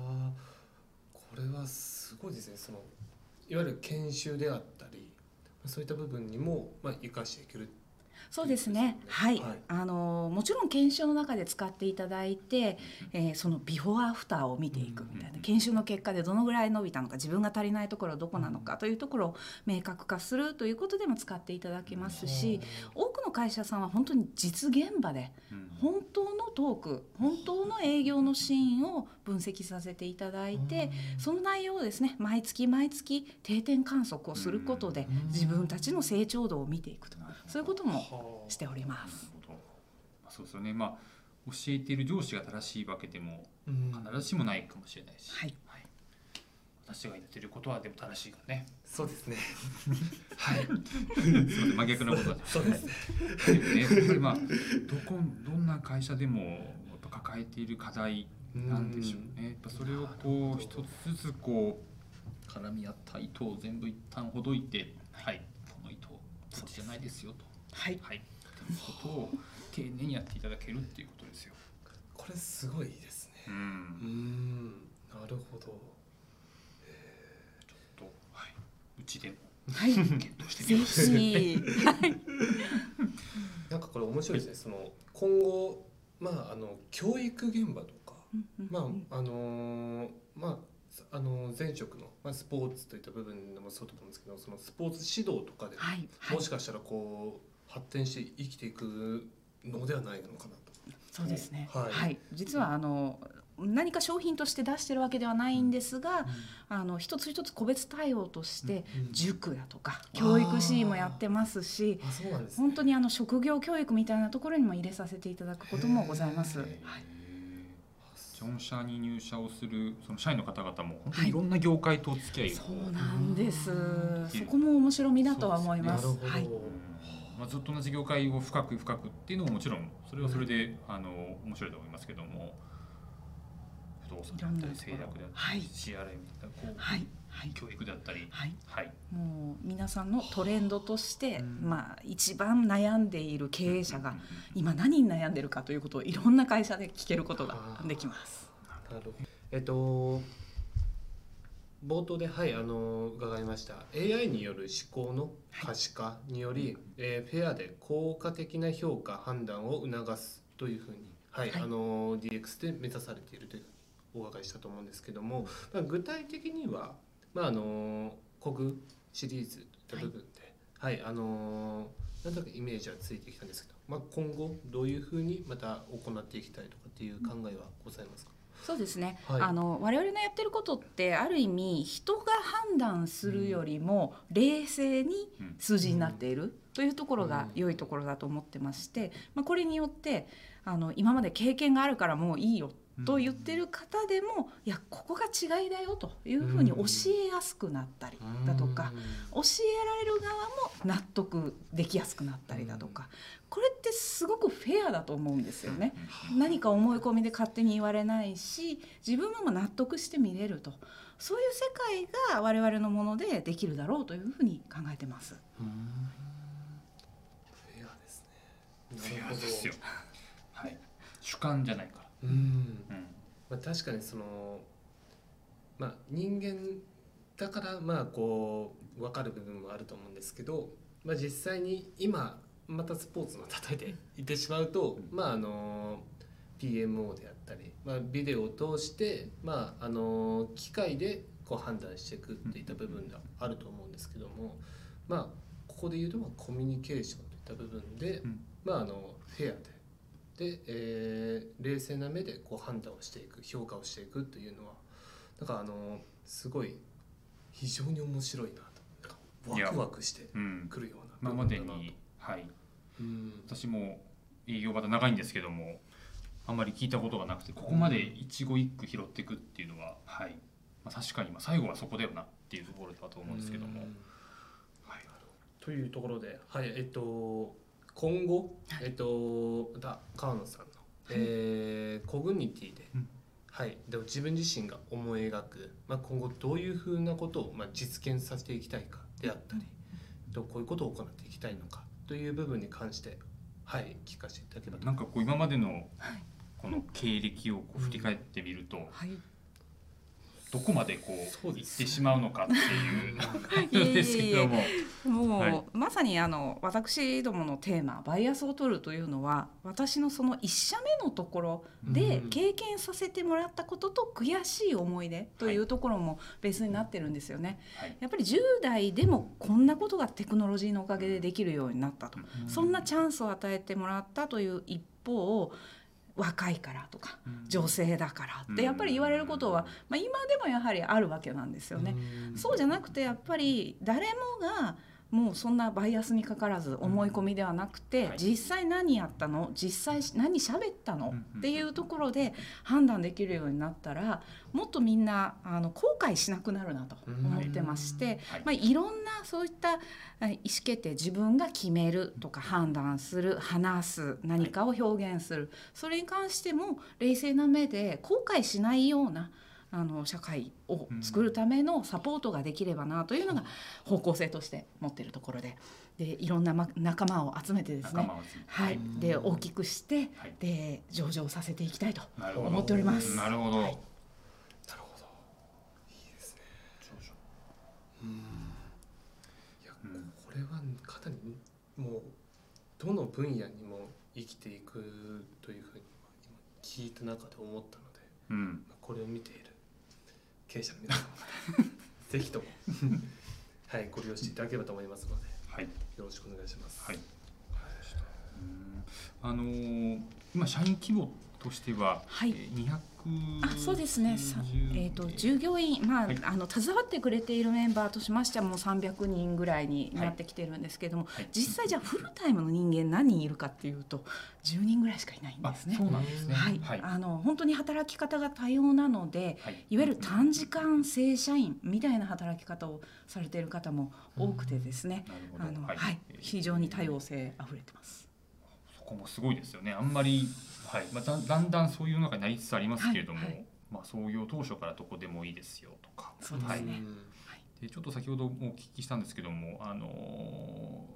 これはすごいですね。そのいわゆる研修であったりそういった部分にもまあ生かしていけるそうですね。はい、はい。あのもちろん研修の中で使っていただいて、えーそのビフォーアフターを見ていくみたいな、うん研修の結果でどのぐらい伸びたのか、自分が足りないところはどこなのかというところを明確化するということでも使っていただけますし、多くの会社さんは本当に実現場でうん。本当のトーク、本当の営業のシーンを分析させていただいて、その内容をですね毎月毎月定点観測をすることでうん。自分たちの成長度を見ていくとそういうこともはあしておりまなるす。ほど。まあそうですよね。まあ教えている上司が正しいわけでもうん必ずしもないかもしれないし、はい私が言ってることはでも正しいからね。そうですねはい。すみません真逆のことだ。そうですね。やっぱりまあどこどんな会社でもやっぱ抱えている課題なんでしょうね。やっぱそれをこう一つずつこう絡み合った糸を全部一旦ほどいて、はい、じゃないですよと。はいはい。ということを丁寧にやっていただけるっていうことですよ。これすごいですねう。うんんなるほどと、はい、うちでもはい、検討してぜみます。ひ、はい、なんかこれ面白いですねその今後まああの教育現場とかまああのーまああのー前職の、まあ、スポーツといった部分でもそうだと思うんですけどそのスポーツ指導とかで、はい、はい。もし、かしたらこう発展して生きていくのではないのかなと。そうですね。ははい。い、実はあの何か商品として出してるわけではないんですが、あの一つ一つ個別対応としてうんうん。塾だとか教育シーンもやってますし、ね。本当にあの職業教育みたいなところにも入れさせていただくこともございます。へはいジョン社に入社をするその社員の方々も本当にいろんな業界とお付き合いを、そうなんですうん。そこも面白みだとは思います。なるほど。はい。うんまあ、ずっと同じ業界を深く深くっていうのももちろんそれはそれで、あの面白いと思いますけども不動産だったり製薬だったり、はい CRM だったりこう、はい。はい。教育だったり、はい。はい、もう皆さんのトレンドとして、うんまあ一番悩んでいる経営者が今何に悩んでるかということをいろんな会社で聞けることができます。なるほど。えっと冒頭ではいあの伺いました AI による思考の可視化により、えーフェアで効果的な評価判断を促すというふうにはい、はいあの DX で目指されているというふうにお伺いしたと思うんですけども、まあ、具体的にはまああのコグシリーズといった部分ではい、あのなんとなくイメージはついてきたんですけど、まあ、今後どういうふうにまた行っていきたいとかっていう考えはございますか、そうですね、はい。あの我々のやってることってある意味人が判断するよりも冷静にうん数字になっているというところが良いところだと思ってまして、まあ、これによってあの今まで経験があるからもういいよと言ってる方でも、いやここが違いだよというふうに教えやすくなったりだとか、教えられる側も納得できやすくなったりだとか、これってすごくフェアだと思うんですよね。何か思い込みで勝手に言われないし自分も納得して見れるとそういう世界が我々のものでできるだろうというふうに考えてます。フェアですね。フェなるほどアですよ。はい。主観じゃないから。うん。うん。まあ確かにそのまあ人間だからまあこう分かる部分もあると思うんですけど、まあ実際に今またスポーツの例えで言ってしまうと、まああの PMO であったり、まあ、ビデオを通して、まあ、あの機械でこう判断していくっていった部分があると思うんですけども、まあ、ここで言うとまあコミュニケーションといった部分で、うんまあ、あのフェアでで、えー冷静な目でこう判断をしていく評価をしていくというのはなんかあのすごい非常に面白いなと。ワクワクしてうん、くるような今までに、はい、うん私も営業まだ長いんですけどもあんまり聞いたことがなくてここまで一語一句拾っていくっていうのは、はいまあ、確かにまあ最後はそこだよなっていうところだと思うんですけども、うんはい、というところで、はい、えっと今後、えっとまた川野さんの、えーコグニティで、うん。はい、でも自分自身が思い描く、まあ、今後どういうふうなことを、まあ、実現させていきたいかであったり、とこういうことを行っていきたいのかという部分に関して、はい、聞かせていただければと。なんかこう今までのこの経歴をこう振り返ってみると、はいどこまでこそう行ってしまうのかっていうですけども。もう、はい。まさにあの私どものテーマ「バイアスを取る」というのは私のその1社目のところでうん。経験させてもらったことと悔しい思い出というところもベースになってるんですよね。はい。やっぱり10代でもこんなことがテクノロジーのおかげでできるようになったと、うん。そんなチャンスを与えてもらったという一方若いからとか女性だからってやっぱり言われることは、まあ、今でもやはりあるわけなんですよね。うん。そうじゃなくてやっぱり誰もがもうそんなバイアスにかからず思い込みではなくて、はい。実際何やったの？実際何喋ったの、うんっていうところで判断できるようになったらもっとみんなあの後悔しなくなるなと思ってまして、はい。まあ、いろんなそういったあ意思決定自分が決めるとか判断する話す何かを表現する、それに関しても冷静な目で後悔しないようなあの社会を作るためのサポートができればなというのが方向性として持っているところで。でいろんなま仲間を集めてですね。はい、で大きくして、はい。で上場させていきたいと思っております。なるほど。なるほど。いいですね。うん。いやうんこれはかなりもうどの分野にも生きていくというふうに今聞いた中で思ったので、うん。まあこれを見て経営者の皆さんも ぜひとも はいご利用していただければと思いますのではい。よろしくお願いします。はい。うんあのー今社員規模としては、はいえー200あそうですね、さえー、と従業員、まあはいあの携わってくれているメンバーとしましてはもう300人ぐらいになってきてるんですけれども、はい実際じゃあフルタイムの人間何人いるかっていうと10人ぐらいしかいないんあですね。そうなんですね。はいはい。あの本当に働き方が多様なのではいいわゆる短時間正社員みたいな働き方をされている方も多くてですね。あのはい非常に多様性あふれてます。そこもすごいですよね。あんまり、はい、まあ、だだんだんそういうのがなりつつありますけれども、はいはい。まあ、創業当初からどこでもいいですよとか。そうですね。でちょっと先ほどもお聞きしたんですけども、あの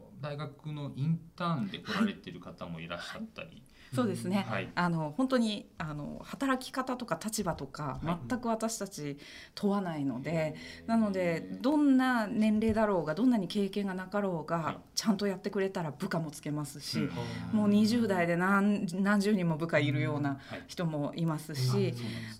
ー大学のインターンで来られてる方もいらっしゃったり、そうですね、はい。あの本当にあの働き方とか立場とかはい。全く私たち問わないので、なのでどんな年齢だろうがどんなに経験がなかろうが、はい。ちゃんとやってくれたら部下もつけますし、うん。もう20代で何何十人も部下いるようなはい。人もいますあし。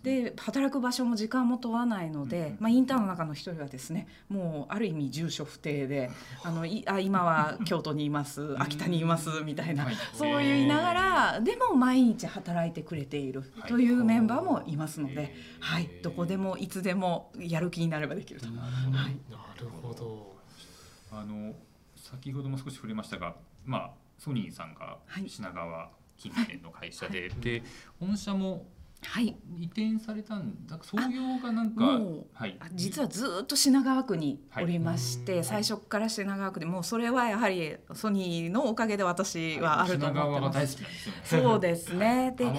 で働く場所も時間も問わないので、うん。まあ、インターンの中の一人はですねもうある意味住所不定で あのいあ今は京都にいます秋田にいますみたいな、はい。そう言いながらでも毎日働いてくれているというメンバーもいますので、はい、どこでもいつでもやる気になればできると。なはい。るほど。あの先ほども少し触れましたが、まあ、ソニーさんがはい。品川近辺の会社で、で本社もはい。移転されたんだ。創業がなんかもうはい。あ実はずっと品川区におりまして、はい最初から品川区でもうそれはやはりソニーのおかげで私はあると思ってます。好きなんですよね。そうですね。では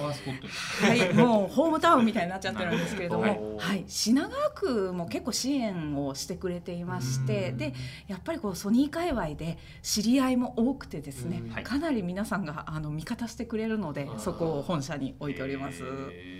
い、もうホームタウンみたいになっちゃってるんですけれども、なるほど。はい、品川区も結構支援をしてくれていまして、うん。でやっぱりこうソニー界隈で知り合いも多くてですね、かなり皆さんがあの味方してくれるのでそこを本社に置いております。へー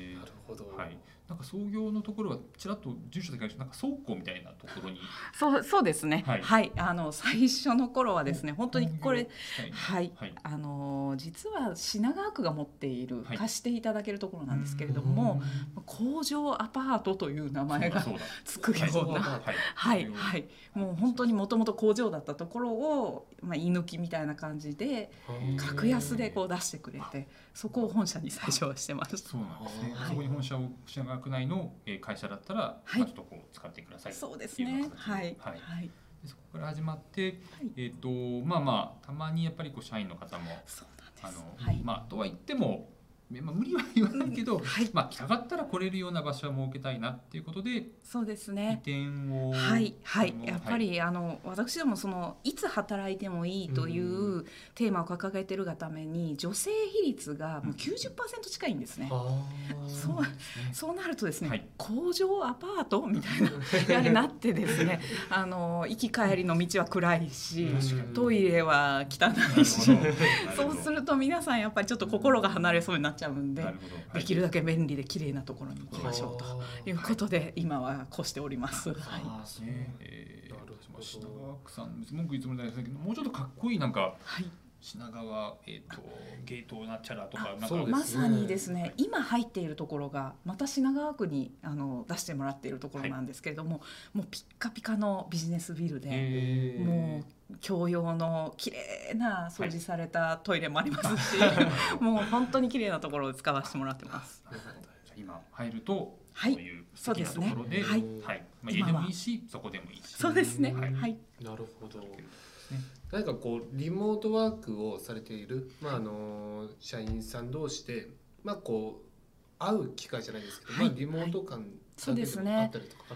ほど。はい、なんか創業のところはちらっと住所だけなんか倉庫みたいなところに。そうそうですね。ははい。い、あの最初の頃はですね、本当にこれ。はいはい、はい。あの実は品川区が持っている、はい。貸していただけるところなんですけれども、工場アパートという名前がつくような。はい。はいはい、もう本当にもともと工場だったところを、まあ、居抜きみたいな感じで格安でこう出してくれてそこを本社に最初はしてましたそうなんですね。はい。そこに本社を品川区内のえー会社だったら、はい。まあちょっとこう使ってください。そうですね。はい。はい。はい。でそこから始まって、はい。えっ、とまあまあたまにやっぱりこう社員の方もあの、はい。まあとは言っても。まあ、無理は言わないけど、はい。まあ来たかったら来れるような場所は設けたいなっていうことでそうです移ね転をはいはい。やっぱり、あの私どもそのいつ働いてもいいといううテーマを掲げてるがために女性比率がもう90%近いんですね。そうそうなるとですね、はい。工場アパートみたいなやはりなってですねあの行き帰りの道は暗いしトイレは汚いしそうすると皆さんやっぱりちょっと心が離れそうになっちゃうんではい。できるだけ便利で綺麗なところに行きましょうということで今はこうしております。はい。えー品川区さん文句言うつもりないですけどもうちょっとかっこいいなんかはい品川えっ、とゲートなんちゃらとかなんかねまさにですね今入っているところがまた品川区にあの出してもらっているところなんですけれども、もうピッカピカのビジネスビルで、えーもう共用の綺麗な掃除されたトイレもありますし、もう本当に綺麗なところで使わせてもらってます。なるほど。じゃあ今入るとはい。そういう素敵なところで、そうですね。はい。まあ、家でもいいしそこでもいいし。そうですね。ははい。い。なるほど。ですね。何かこうリモートワークをされている、まあ、あの社員さん同士で、まあ、こう会う機会じゃないですけど、はい。まあ、リモート感そうですね。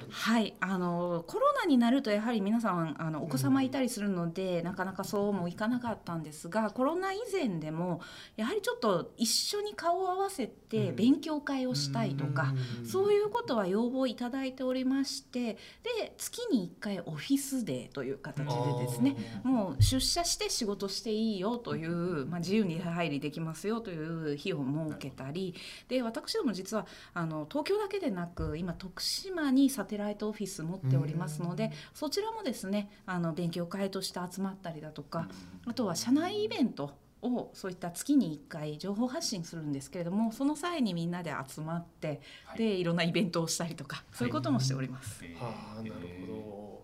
はい、あのコロナになるとやはり皆さんあのお子様いたりするので、なかなかそうもいかなかったんですがコロナ以前でもやはりちょっと一緒に顔を合わせてうん。勉強会をしたいとか、うん。そういうことは要望いただいておりましてで月に1回オフィスデーという形でですねもう出社して仕事していいよという、まあ、自由に出入りできますよという日を設けたりで私ども実はあの東京だけでなく今徳島にサテライトオフィス持っておりますのでそちらもですねあの勉強会として集まったりだとかあとは社内イベントをそういった月に1回情報発信するんですけれどもその際にみんなで集まって、はい。でいろんなイベントをしたりとかそういうこともしております。えーはあなるほど。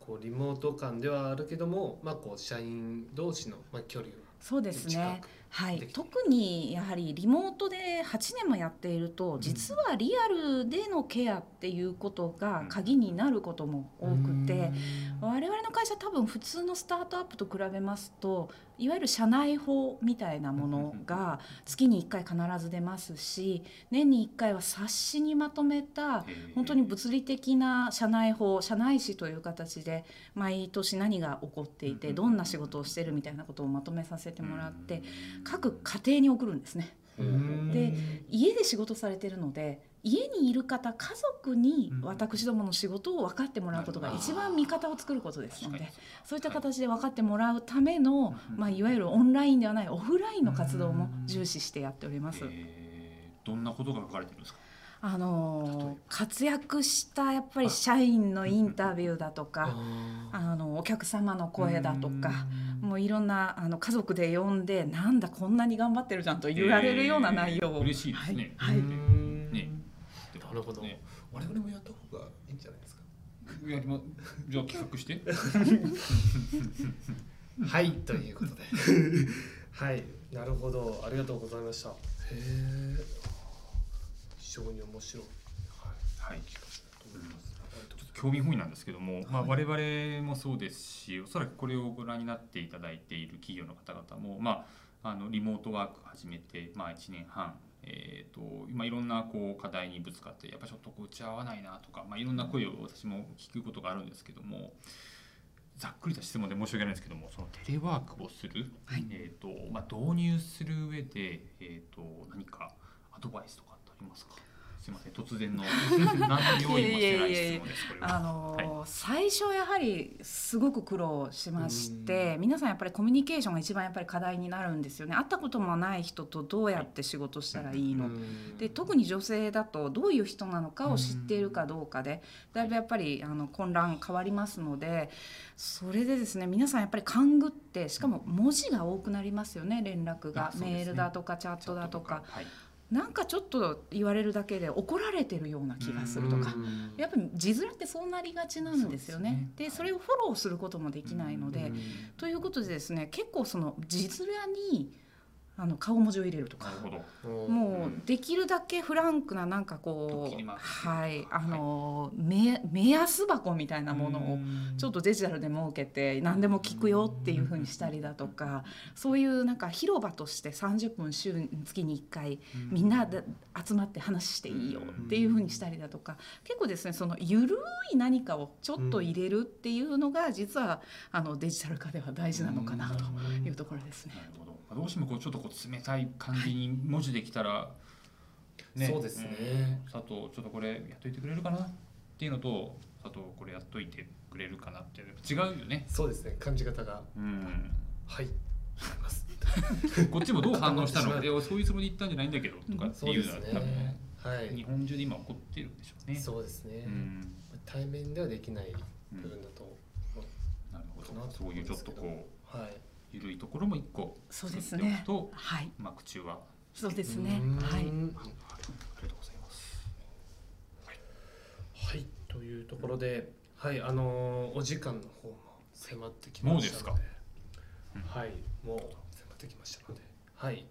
こうリモート感ではあるけども、まあ、こう社員同士の、まあ、距離はそうですね。近くはい。特にやはりリモートで8年もやっていると実はリアルでのケアっていうことが鍵になることも多くて我々の会社多分普通のスタートアップと比べますといわゆる社内法みたいなものが月に1回必ず出ますし年に1回は冊子にまとめたえ。ー本当に物理的な社内法社内史という形で毎年何が起こっていてどんな仕事をしてるみたいなことをまとめさせてもらって各家庭に送るんですね。うん。で家で仕事されてるので家にいる方家族に私どもの仕事を分かってもらうことが一番味方を作ることですのでそういった形で分かってもらうための、まあ、いわゆるオンラインではないオフラインの活動も重視してやっております。えーどんなことが書かれてるんですか？あのー活躍したやっぱり社員のインタビューだとかああのお客様の声だとかもういろんなあの家族で呼んでなんだこんなに頑張ってるじゃんと言われるような内容を、えー嬉しいですね。はい、はいなるほど。ね。我々もやった方がいいんじゃないですか？やりまじゃあ企画して？はいということで。はいなるほど。ありがとうございました。へえ非常に面白い。はい。はい企画だと思います。興味本位なんですけども、まあ、我々もそうですしおそらくこれをご覧になっていただいている企業の方々も、まあ、あのリモートワーク始めて、まあ、1年半、えーと今いろんなこう課題にぶつかってやっぱちょっとこう打ち合わないなとか、まあ、いろんな声を私も聞くことがあるんですけどもざっくりと質問で申し訳ないんですけどもそのテレワークをする、えーとまあ、導入する上で、えー、と何かアドバイスとかってありますか？すみません突然の何の用意もしてない質問ですこれは。あのーはい。最初やはりすごく苦労しまして皆さんやっぱりコミュニケーションが一番やっぱり課題になるんですよね。会ったこともない人とどうやって仕事したらいいの、で特に女性だとどういう人なのかを知っているかどうかでだいぶやっぱりあの混乱変わりますのでそれでですね皆さんやっぱり勘ぐってしかも文字が多くなりますよね連絡が、ね。メールだとかチャットだとかはいなんかちょっと言われるだけで怒られてるような気がするとか。やっぱり字面ってそうなりがちなんですよね。でそうですね。それをフォローすることもできないので、ということでですね結構その字面にあの顔文字を入れるとか。もうできるだけフランクななんかこうはい。あの目目安箱みたいなものをちょっとデジタルで設けて何でも聞くよっていう風にしたりだとかそういうなんか広場として30分週に月に1回みんなで集まって話していいよっていう風にしたりだとか結構ですねそのゆるい何かをちょっと入れるっていうのが実はあのデジタル化では大事なのかなというところですね。な。るほど。どうしてもこうちょっとこう冷たい感じに文字できたら、そうですね。うん。佐藤ちょっとこれやっといてくれるかなっていうのと佐藤これやっといてくれるかなっていうの違うよね。そうですね。感じ方が。うん。はい。こっちもどう反応したの？か、いやそういうつもりで言ったんじゃないんだけどとかっていうのは多分ねはい。日本中で今起こってるんでしょうね。そうですね。うん。対面ではできないうん部分だとなるほど。そういうちょっとこうはい緩いところも一個そうです作っておねくと、はい、まあ口はそうですね。はい。ありがとうござい。ます。はい。というところではい。あのーお時間の方も迫ってきましたので。もうですか？はい。もう迫ってきましたので。はい、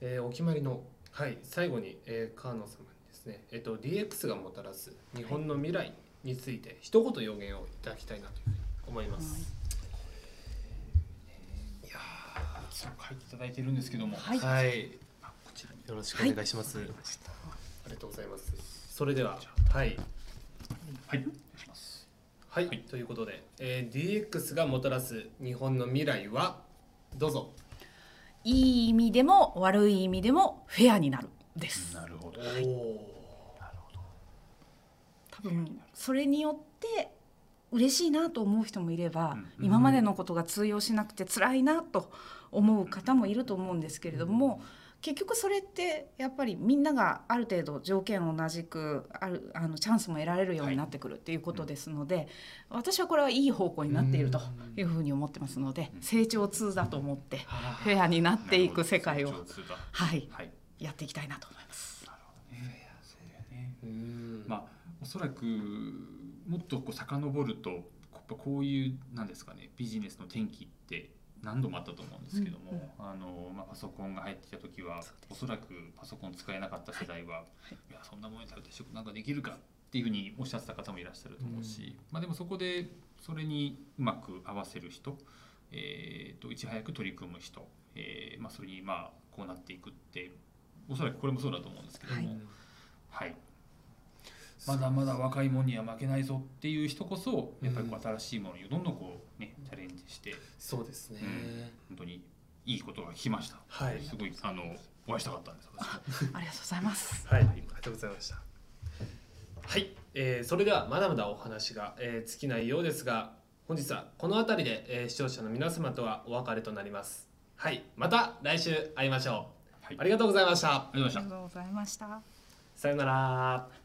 えーお決まりのはい。最後に、えー、川野様にですねえっ、と DX がもたらす日本の未来について一言予言をいただきたいなというふうに思います。い書いていただいてるんですけども、はいーはいあこちらによろしくお願いします。ありがとうございます。それでははいはい。はい、はいということで、えー、DX がもたらす日本の未来はどうぞ。いい意味でも悪い意味でもフェアになるです。なるほど。多分それによって嬉しいなと思う人もいれば、うん。今までのことが通用しなくて辛いなと思う方もいると思うんですけれども、結局それってやっぱりみんながある程度条件同じくあるあのチャンスも得られるようになってくるっていうことですので、私はこれはいい方向になっているというふうに思ってますので、成長痛だと思ってフェアになっていく世界をはい。はい。やっていきたいなと思います。ねそうだよねうーんまあおそらくもっとこう遡るとやっぱこういうなんですかねビジネスの転機って何度もあったと思うんですけども、うんうん。あのまあ、パソコンが入ってきた時はおそらくパソコン使えなかった世代は、い、やそんなものに頼って仕事なんかできるかっていうふうにおっしゃってた方もいらっしゃると思うし、まあ、でもそこでそれにうまく合わせる人、えー、といち早く取り組む人、えーまあ、それにまあこうなっていくっておそらくこれもそうだと思うんですけども、はい、まだまだ若い者には負けないぞっていう人こそやっぱりこう新しいものにどんどんこうねチャレンジしてそうですね。本当にいいことが聞きました。はいすごいあのお会いしたかったんです。ありがとうございます。はい、ありがとうございました。はい、えーそれではまだまだお話が、えー尽きないようですが、本日はこの辺りで、えー視聴者の皆様とはお別れとなります。はい、また来週会いましょう。はいありがとうございました。ありがとうございましたありがとうございました。さようなら。